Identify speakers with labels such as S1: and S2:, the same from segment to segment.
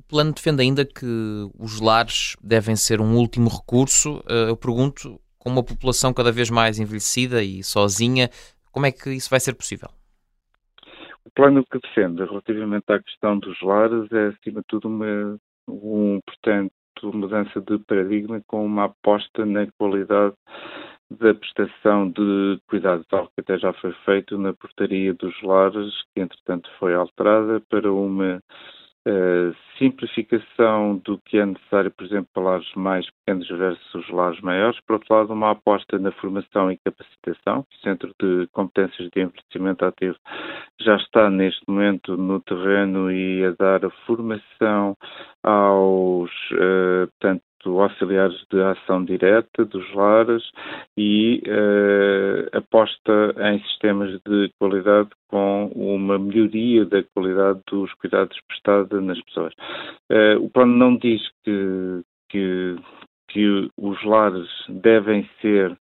S1: O plano defende ainda que os lares devem ser um último recurso. Eu pergunto, com uma população cada vez mais envelhecida e sozinha, como é que isso vai ser possível?
S2: O plano que defende relativamente à questão dos lares é, acima de tudo, uma, um, portanto, mudança de paradigma com uma aposta na qualidade da prestação de cuidados, algo que até já foi feito na portaria dos lares, que entretanto foi alterada para uma simplificação do que é necessário, por exemplo, para lares mais pequenos versus lares maiores. Por outro lado, uma aposta na formação e capacitação. O Centro de Competências de Envelhecimento Ativo já está neste momento no terreno e a dar a formação aos, uh, portanto, auxiliares de ação direta dos lares e uh, aposta em sistemas de qualidade com uma melhoria da qualidade dos cuidados prestados nas pessoas. Uh, o plano não diz que, que que os lares devem ser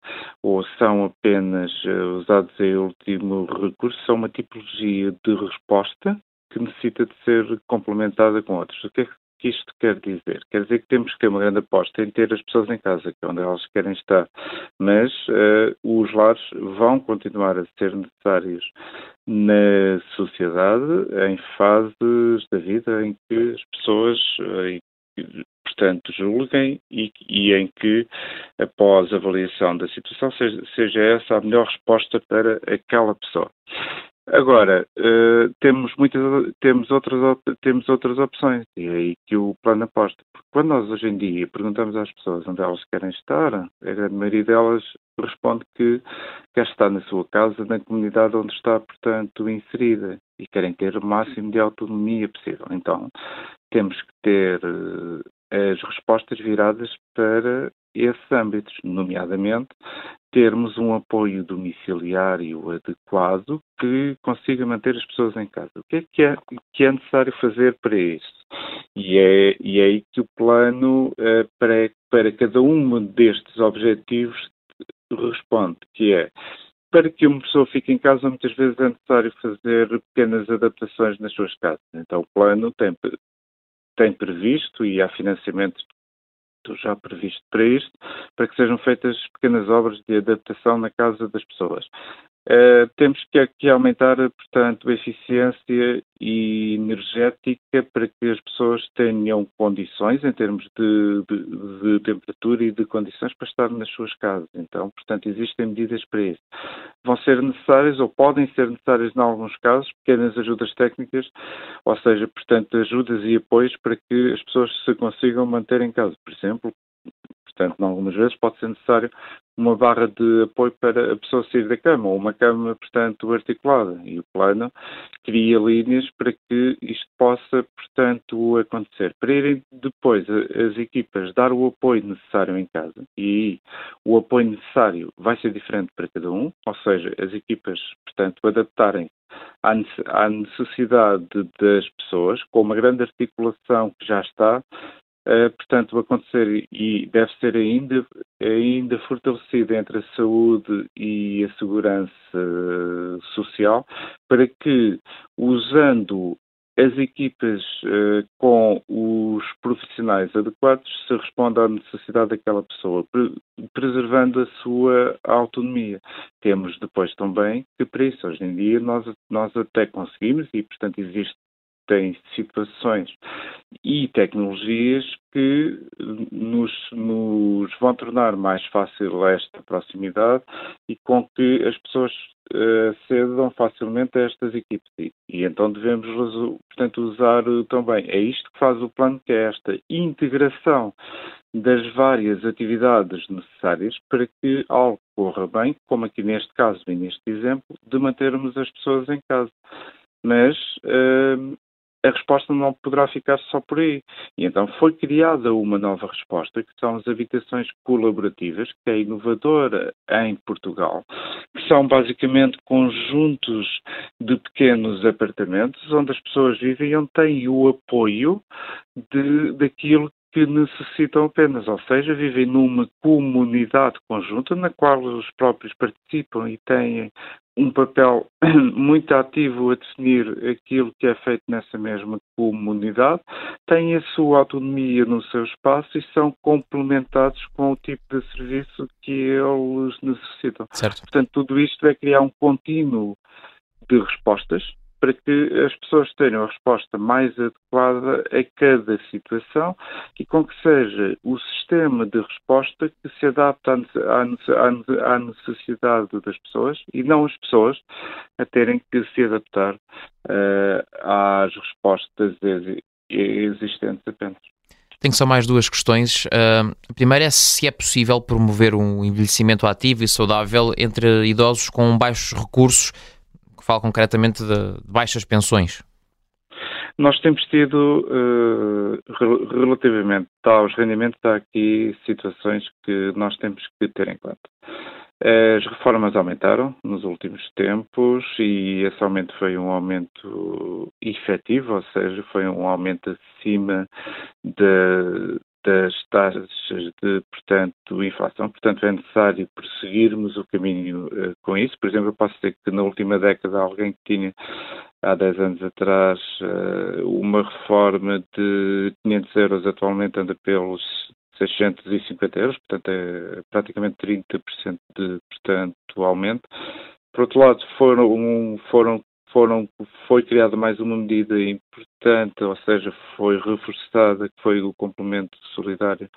S2: ou são apenas uh, usados em último recurso, são uma tipologia de resposta que necessita de ser complementada com outros. O que é que que isto quer dizer? Quer dizer que temos que ter uma grande aposta em ter as pessoas em casa, que é onde elas querem estar. Mas uh, os lares vão continuar a ser necessários na sociedade em fases da vida em que as pessoas, uh, portanto, julguem e, e, em que, após avaliação da situação, seja, seja essa a melhor resposta para aquela pessoa. Agora, uh, temos, muitas, temos, outras, temos outras opções e é aí que o plano aposta. Porque quando nós hoje em dia perguntamos às pessoas onde elas querem estar, a grande maioria delas responde que quer estar na sua casa, na comunidade onde está, portanto, inserida e querem ter o máximo de autonomia possível. Então, temos que ter uh, as respostas viradas para esses âmbitos, nomeadamente termos um apoio domiciliário adequado que consiga manter as pessoas em casa. O que é que é, que é necessário fazer para isso? E é, e é aí que o plano uh, para, para cada um destes objetivos responde, que é para que uma pessoa fique em casa, muitas vezes é necessário fazer pequenas adaptações nas suas casas. Então, o plano tem, tem previsto, e há financiamento já previsto para isto, para que sejam feitas pequenas obras de adaptação na casa das pessoas. Uh, temos que aqui aumentar, portanto, a eficiência energética para que as pessoas tenham condições em termos de, de, de, temperatura e de condições para estar nas suas casas. Então, portanto, existem medidas para isso. Vão ser necessárias ou podem ser necessárias, em alguns casos, pequenas ajudas técnicas, ou seja, portanto, ajudas e apoios para que as pessoas se consigam manter em casa. Por exemplo, Portanto, algumas vezes pode ser necessário uma barra de apoio para a pessoa sair da cama, ou uma cama, portanto, articulada. E o plano cria linhas para que isto possa, portanto, acontecer. Para irem depois as equipas dar o apoio necessário em casa, e o apoio necessário vai ser diferente para cada um, ou seja, as equipas, portanto, adaptarem à necessidade das pessoas, com uma grande articulação que já está, Uh, portanto, acontecer e deve ser ainda, ainda fortalecida entre a saúde e a segurança social, para que, usando as equipas uh, com os profissionais adequados, se responda à necessidade daquela pessoa, pre preservando a sua autonomia. Temos depois também que, para isso, hoje em dia, nós, nós até conseguimos, e portanto existe tem situações e tecnologias que nos, nos, vão tornar mais fácil esta proximidade e com que as pessoas uh, acedam facilmente a estas equipes. E, e, então devemos, portanto, usar também. É isto que faz o plano, que é esta integração das várias atividades necessárias para que algo corra bem, como aqui neste caso e neste exemplo, de mantermos as pessoas em casa mas uh, a resposta não poderá ficar só por aí. E então foi criada uma nova resposta, que são as habitações colaborativas, que é inovadora em Portugal, que são basicamente conjuntos de pequenos apartamentos onde as pessoas vivem e onde têm o apoio de, daquilo que necessitam apenas, ou seja, vivem numa comunidade conjunta na qual os próprios participam e têm um papel muito ativo a definir aquilo que é feito nessa mesma comunidade, têm a sua autonomia no seu espaço e são complementados com o tipo de serviço que eles necessitam.
S1: Certo.
S2: Portanto, tudo isto vai criar um contínuo de respostas para que as pessoas tenham a resposta mais adequada a cada situação e com que seja o sistema de resposta que se adapta à necessidade das pessoas e não as pessoas a terem que se adaptar uh, às respostas existentes apenas.
S1: Tenho só mais duas questões. Uh, a primeira é se é possível promover um envelhecimento ativo e saudável entre idosos com baixos recursos fala concretamente de, de baixas pensões?
S2: Nós temos tido, uh, relativamente aos rendimentos, há aqui situações que nós temos que ter em conta. As reformas aumentaram nos últimos tempos e esse aumento foi um aumento efetivo, ou seja, foi um aumento acima de, das taxas de, portanto, inflação. Portanto, é necessário prosseguirmos o caminho uh, com isso. Por exemplo, eu posso dizer que na última década alguém que tinha há 10 anos atrás uh, uma reforma de 500 euros atualmente anda pelos 650 euros, portanto é praticamente 30% de portanto, aumento. Por outro lado, foram, foram foram, foi criada mais uma medida importante, ou seja, foi reforçada, que foi o complemento solidário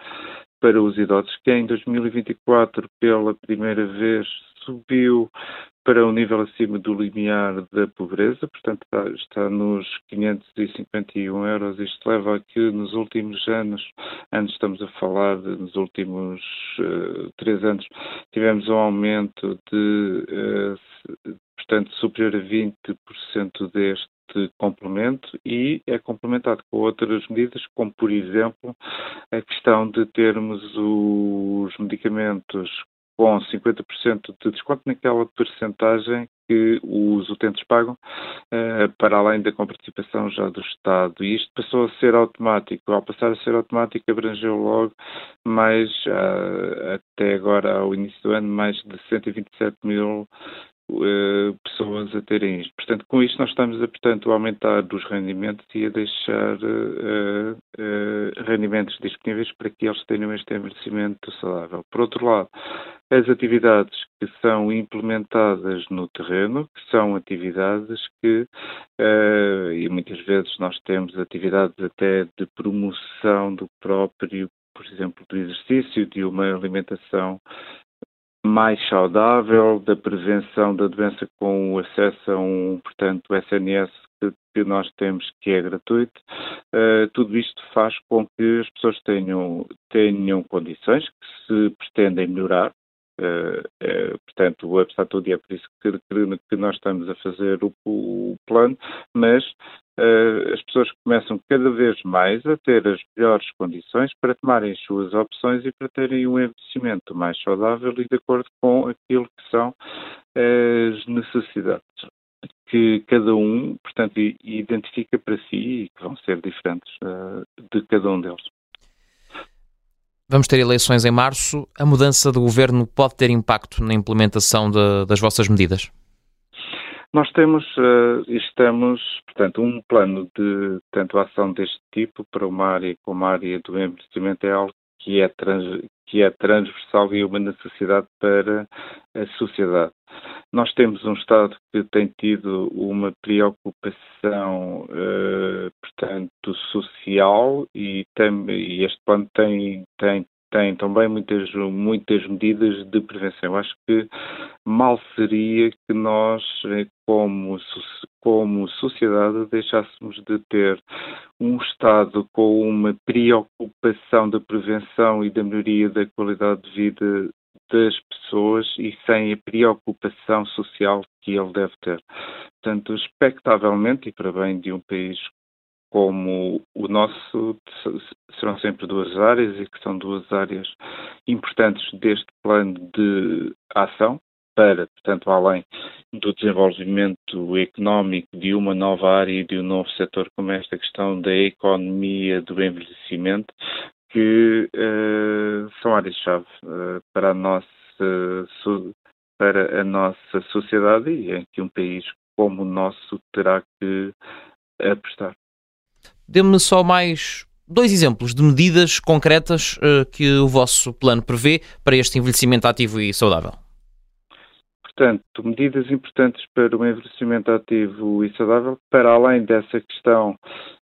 S2: para os idosos, que em 2024, pela primeira vez, subiu para um nível acima do limiar da pobreza, portanto está, está, nos 551 euros. Isto leva a que nos últimos anos, antes estamos a falar de, nos últimos uh, três anos, tivemos um aumento de, uh, portanto, superior a 20% deste complemento e é complementado com outras medidas, como por exemplo a questão de termos os medicamentos com 50% de desconto naquela percentagem que os utentes pagam, uh, para além da comparticipação já do Estado. E isto passou a ser automático. Ao passar a ser automático, abrangeu logo mais, uh, até agora, ao início do ano, mais de 127 mil Uh, pessoas a terem isto. Portanto, com isto nós estamos a, portanto, a aumentar os rendimentos e a deixar uh, uh, rendimentos disponíveis para que eles tenham este envelhecimento saudável. Por outro lado, as atividades que são implementadas no terreno, que são atividades que, e muitas vezes nós temos atividades até de promoção do próprio por exemplo, do exercício, de uma alimentação mais saudável, da prevenção da doença com o acesso a um, portanto, SNS que, que nós temos que é gratuito. Uh, tudo isto faz com que as pessoas tenham, tenham condições que se pretendem melhorar, Uh, uh, portanto, apesar de tudo, é por isso que, que, que nós estamos a fazer o, o plano, mas uh, as pessoas começam cada vez mais a ter as melhores condições para tomarem as suas opções e para terem um envelhecimento mais saudável e de acordo com aquilo que são as necessidades que cada um, portanto, identifica para si e que vão ser diferentes de cada um deles.
S1: Vamos ter eleições em março. A mudança de governo pode ter impacto na implementação de, das vossas medidas?
S2: Nós temos, uh, estamos, portanto, um plano de tanto ação deste tipo para uma área como a área do envelhecimento é algo que é, trans, que é transversal e uma necessidade para a sociedade. Nós temos um Estado que tem tido uma preocupação, uh, portanto, social e, tem, e, este plano tem, tem, também muitas, muitas medidas de prevenção. Acho que mal seria que nós, eh, como, como sociedade, deixássemos de ter um Estado com uma preocupação da prevenção e da melhoria da qualidade de vida das pessoas e sem a preocupação social que ele deve ter. Portanto, expectavelmente, e para bem de um país como o nosso, serão sempre duas áreas e que são duas áreas importantes deste plano de ação para, portanto, além do desenvolvimento económico de uma nova área e de um novo setor como esta questão da economia do envelhecimento, que uh, são áreas-chave uh, para a nossa para a nossa sociedade e em que um país como o nosso terá que apostar.
S1: Dê-me só mais dois exemplos de medidas concretas uh, que o vosso plano prevê para este envelhecimento ativo e saudável.
S2: Portanto, medidas importantes para o envelhecimento ativo e saudável, para além dessa questão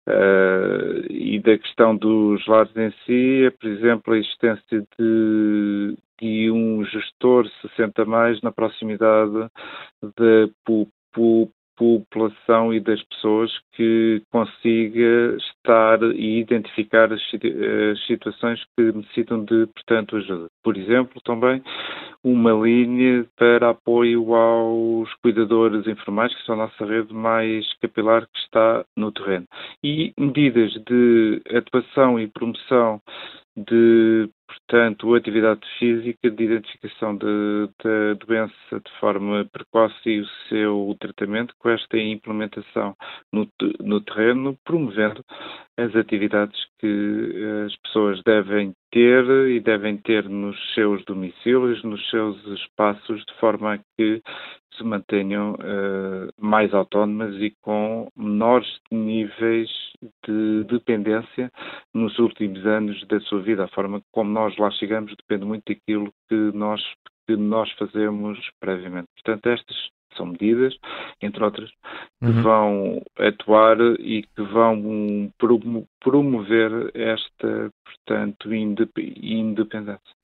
S2: uh, e da questão dos lares em si, é, por exemplo, a existência de, de um gestor 60 mais na proximidade da população e das pessoas que consiga estar e identificar as, situações que necessitam de, portanto, ajuda. Por exemplo, também uma linha para apoio aos cuidadores informais, que são a nossa rede mais capilar que está no terreno. E medidas de atuação e promoção de, portanto, atividade física, de identificação da doença de forma precoce e o seu tratamento, com esta implementação no, no terreno, promovendo as atividades que eh, as pessoas devem ter e devem ter nos seus domicílios, nos seus espaços, de forma a que se mantenham uh, mais autónomas e com menores níveis de dependência nos últimos anos da sua vida. A forma como nós lá chegamos depende muito daquilo que nós, que nós fazemos previamente. Portanto, estas são medidas, entre outras, que uhum. vão atuar e que vão promover esta, portanto, independência.